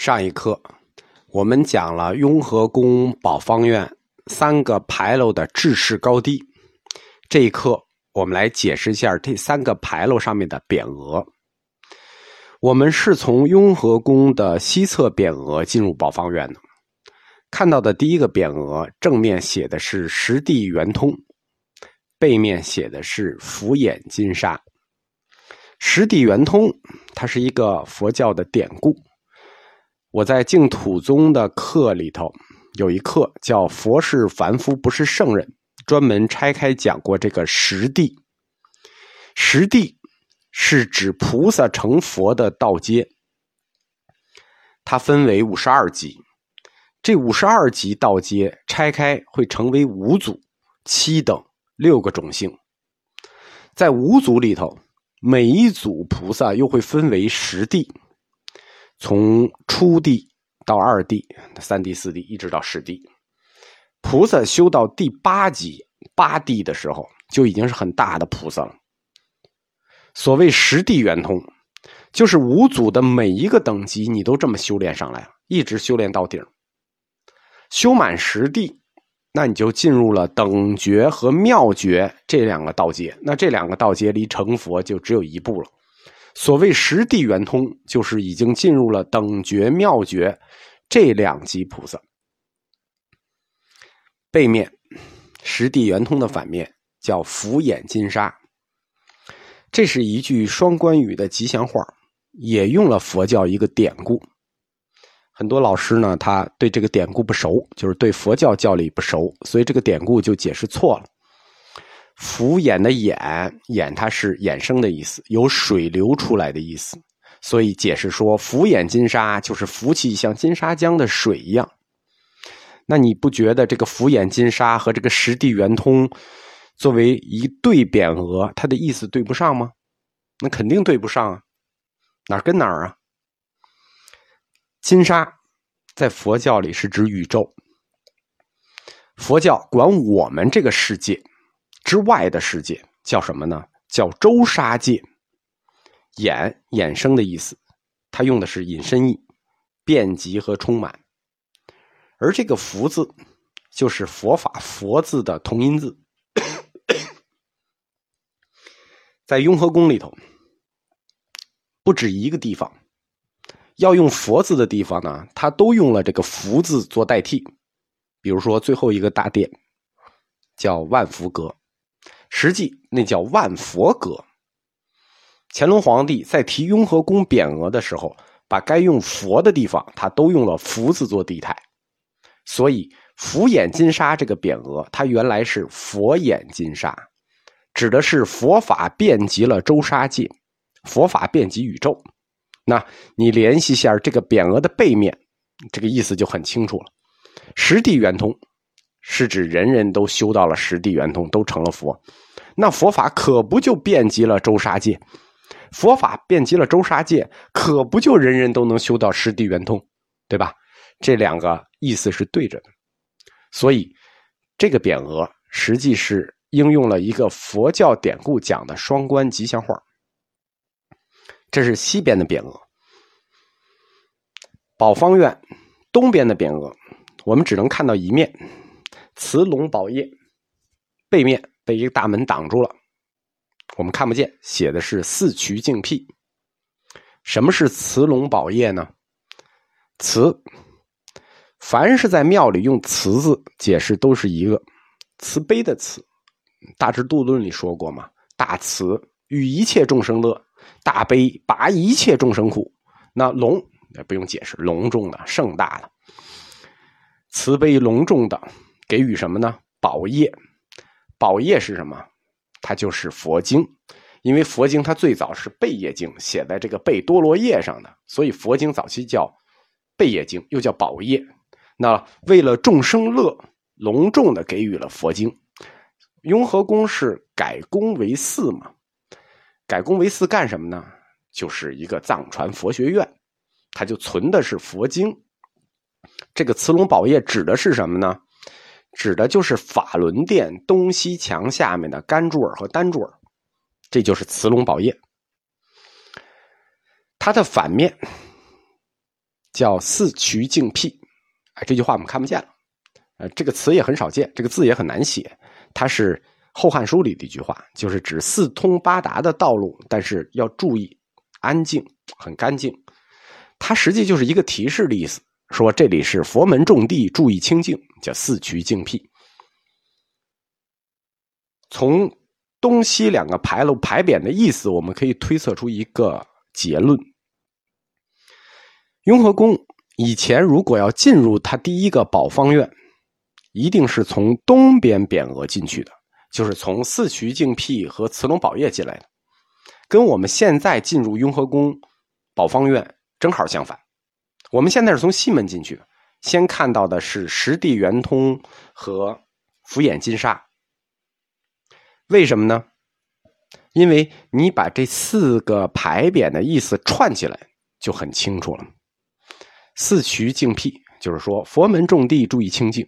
上一课，我们讲了雍和宫宝方院三个牌楼的制式高低。这一课，我们来解释一下这三个牌楼上面的匾额。我们是从雍和宫的西侧匾额进入宝方院的。看到的第一个匾额，正面写的是“实地圆通”，背面写的是“福眼金沙”。“实地圆通”它是一个佛教的典故。我在净土宗的课里头有一课叫《佛是凡夫，不是圣人》，专门拆开讲过这个实地。实地是指菩萨成佛的道阶，它分为五十二级。这五十二级道阶拆开会成为五组、七等、六个种姓。在五组里头，每一组菩萨又会分为十地。从初地到二地、三地、四地，一直到十地，菩萨修到第八级八地的时候，就已经是很大的菩萨了。所谓十地圆通，就是五祖的每一个等级，你都这么修炼上来，一直修炼到顶。修满十地，那你就进入了等觉和妙觉这两个道阶。那这两个道阶离成佛就只有一步了。所谓实地圆通，就是已经进入了等觉、妙觉这两级菩萨。背面实地圆通的反面叫福眼金沙，这是一句双关语的吉祥话，也用了佛教一个典故。很多老师呢，他对这个典故不熟，就是对佛教教理不熟，所以这个典故就解释错了。福眼的眼，眼它是衍生的意思，有水流出来的意思，所以解释说福眼金沙就是福气像金沙江的水一样。那你不觉得这个福眼金沙和这个实地圆通作为一对匾额，它的意思对不上吗？那肯定对不上啊，哪跟哪儿啊？金沙在佛教里是指宇宙，佛教管我们这个世界。之外的世界叫什么呢？叫周沙界，衍衍生的意思，它用的是引申义，遍及和充满。而这个“福”字，就是佛法“佛”字的同音字。在雍和宫里头，不止一个地方要用“佛”字的地方呢，它都用了这个“福”字做代替。比如说最后一个大殿，叫万福阁。实际那叫万佛阁。乾隆皇帝在提雍和宫匾额的时候，把该用佛的地方，他都用了福字做地台。所以“福眼金沙”这个匾额，它原来是佛眼金沙，指的是佛法遍及了周沙界，佛法遍及宇宙。那你联系一下这个匾额的背面，这个意思就很清楚了。实地圆通。是指人人都修到了十地圆通，都成了佛，那佛法可不就遍及了周沙界？佛法遍及了周沙界，可不就人人都能修到十地圆通，对吧？这两个意思是对着的，所以这个匾额实际是应用了一个佛教典故讲的双关吉祥话。这是西边的匾额，宝方院东边的匾额，我们只能看到一面。慈龙宝业背面被一个大门挡住了，我们看不见。写的是四渠净辟。什么是慈龙宝业呢？慈，凡是在庙里用慈字解释，都是一个慈悲的慈。大智度论里说过嘛，大慈与一切众生乐，大悲拔一切众生苦。那龙也不用解释，隆重的、盛大的，慈悲隆重的。给予什么呢？宝业，宝业是什么？它就是佛经，因为佛经它最早是贝叶经，写在这个贝多罗叶上的，所以佛经早期叫贝叶经，又叫宝业。那为了众生乐，隆重的给予了佛经。雍和宫是改宫为寺嘛？改宫为寺干什么呢？就是一个藏传佛学院，它就存的是佛经。这个慈龙宝业指的是什么呢？指的就是法轮殿东西墙下面的干柱儿和单柱儿，这就是慈龙宝业。它的反面叫四渠净辟。哎，这句话我们看不见了，呃，这个词也很少见，这个字也很难写。它是《后汉书》里的一句话，就是指四通八达的道路，但是要注意安静，很干净。它实际就是一个提示的意思，说这里是佛门重地，注意清净，叫四渠净辟。从东西两个牌楼牌匾的意思，我们可以推测出一个结论：雍和宫以前如果要进入它第一个宝方院，一定是从东边匾额进去的，就是从四渠净辟和慈龙宝业进来的，跟我们现在进入雍和宫宝方院正好相反。我们现在是从西门进去，先看到的是十地圆通和福眼金沙。为什么呢？因为你把这四个牌匾的意思串起来，就很清楚了。四渠净辟，就是说佛门种地，注意清净；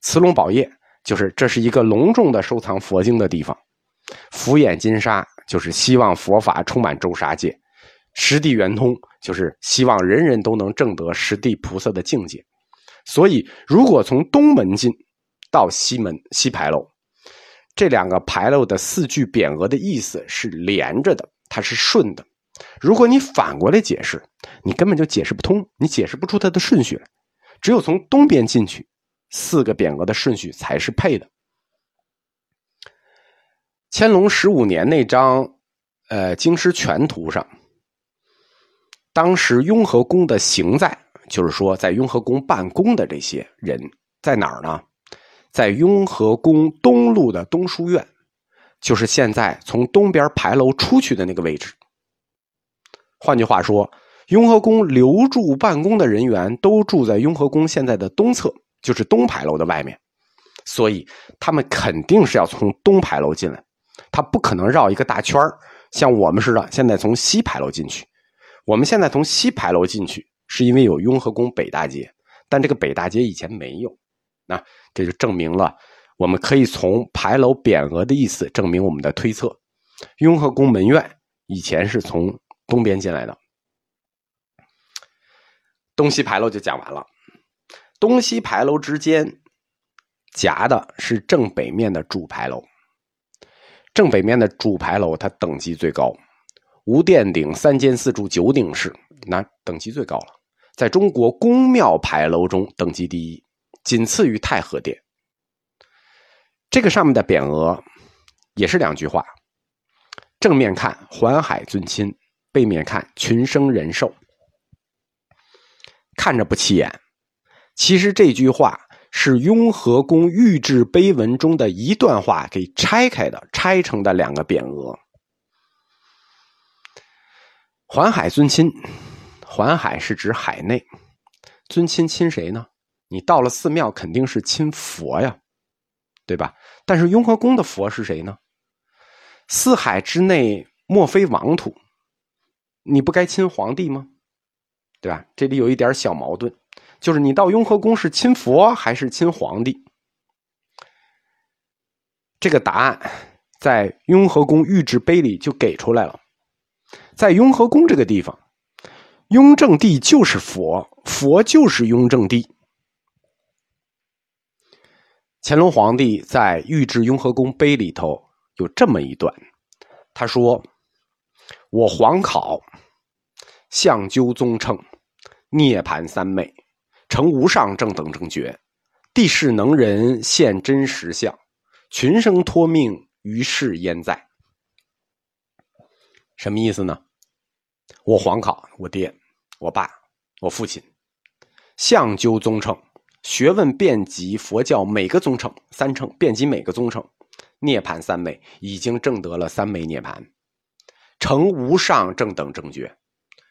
慈龙宝业，就是这是一个隆重的收藏佛经的地方；福眼金沙，就是希望佛法充满周沙界；十地圆通，就是希望人人都能证得十地菩萨的境界。所以，如果从东门进，到西门西牌楼。这两个牌楼的四句匾额的意思是连着的，它是顺的。如果你反过来解释，你根本就解释不通，你解释不出它的顺序来。只有从东边进去，四个匾额的顺序才是配的。乾隆十五年那张呃《京师全图》上，当时雍和宫的行在，就是说在雍和宫办公的这些人在哪儿呢？在雍和宫东路的东书院，就是现在从东边牌楼出去的那个位置。换句话说，雍和宫留住办公的人员都住在雍和宫现在的东侧，就是东牌楼的外面，所以他们肯定是要从东牌楼进来，他不可能绕一个大圈像我们似的，现在从西牌楼进去。我们现在从西牌楼进去，是因为有雍和宫北大街，但这个北大街以前没有。那这就证明了，我们可以从牌楼匾额的意思证明我们的推测。雍和宫门院以前是从东边进来的。东西牌楼就讲完了，东西牌楼之间夹的是正北面的主牌楼。正北面的主牌楼它等级最高，无殿顶，三间四柱九顶式，那等级最高了。在中国宫庙牌楼中等级第一。仅次于太和殿。这个上面的匾额也是两句话：正面看“环海尊亲”，背面看“群生人寿”。看着不起眼，其实这句话是雍和宫御制碑文中的一段话给拆开的，拆成的两个匾额。环海尊亲，环海是指海内，尊亲亲谁呢？你到了寺庙，肯定是亲佛呀，对吧？但是雍和宫的佛是谁呢？四海之内莫非王土，你不该亲皇帝吗？对吧？这里有一点小矛盾，就是你到雍和宫是亲佛还是亲皇帝？这个答案在雍和宫御制碑里就给出来了。在雍和宫这个地方，雍正帝就是佛，佛就是雍正帝。乾隆皇帝在《御制雍和宫碑》里头有这么一段，他说：“我皇考相究宗称涅盘三昧，成无上正等正觉，地势能人现真实相，群生托命于世焉在？”什么意思呢？我皇考，我爹、我爸、我父亲，相究宗称。学问遍及佛教每个宗称，三称遍及每个宗称，涅盘三昧已经证得了三昧涅盘，成无上正等正觉，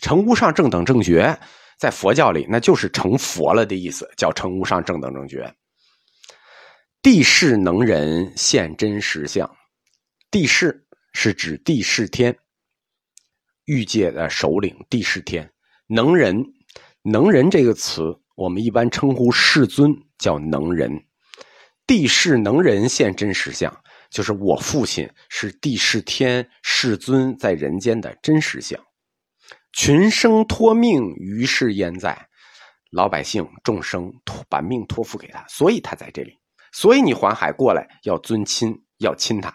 成无上正等正觉，在佛教里那就是成佛了的意思，叫成无上正等正觉。地势能人现真实相，地势是指地势天，欲界的首领帝释天，能人，能人这个词。我们一般称呼世尊叫能人，帝释能人现真实相，就是我父亲是帝释天世尊在人间的真实相。群生托命于世焉在，老百姓众生托把命托付给他，所以他在这里。所以你环海过来要尊亲，要亲他。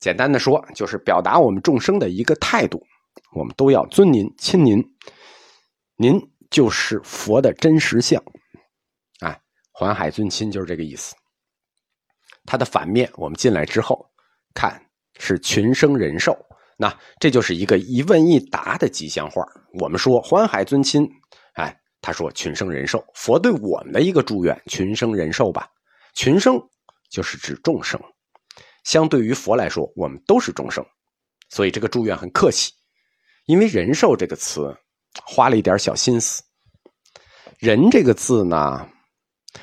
简单的说，就是表达我们众生的一个态度，我们都要尊您、亲您，您就是佛的真实相。啊，环海尊亲就是这个意思。它的反面，我们进来之后看是群生人寿，那这就是一个一问一答的吉祥话。我们说环海尊亲，哎，他说群生人寿，佛对我们的一个祝愿，群生人寿吧。群生就是指众生，相对于佛来说，我们都是众生，所以这个祝愿很客气。因为人寿这个词花了一点小心思，人这个字呢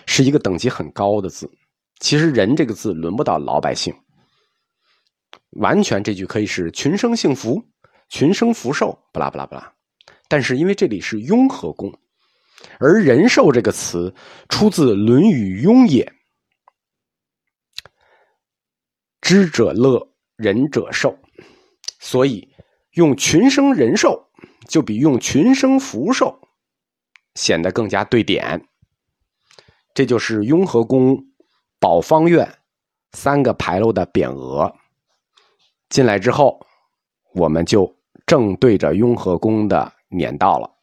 是一个等级很高的字。其实“人”这个字轮不到老百姓，完全这句可以是群生幸福、群生福寿，不啦不啦不啦。但是因为这里是雍和宫，而“人寿”这个词出自《论语·雍也》，“知者乐，仁者寿”，所以用“群生人寿”就比用“群生福寿”显得更加对点。这就是雍和宫。宝方院三个牌楼的匾额，进来之后，我们就正对着雍和宫的年道了。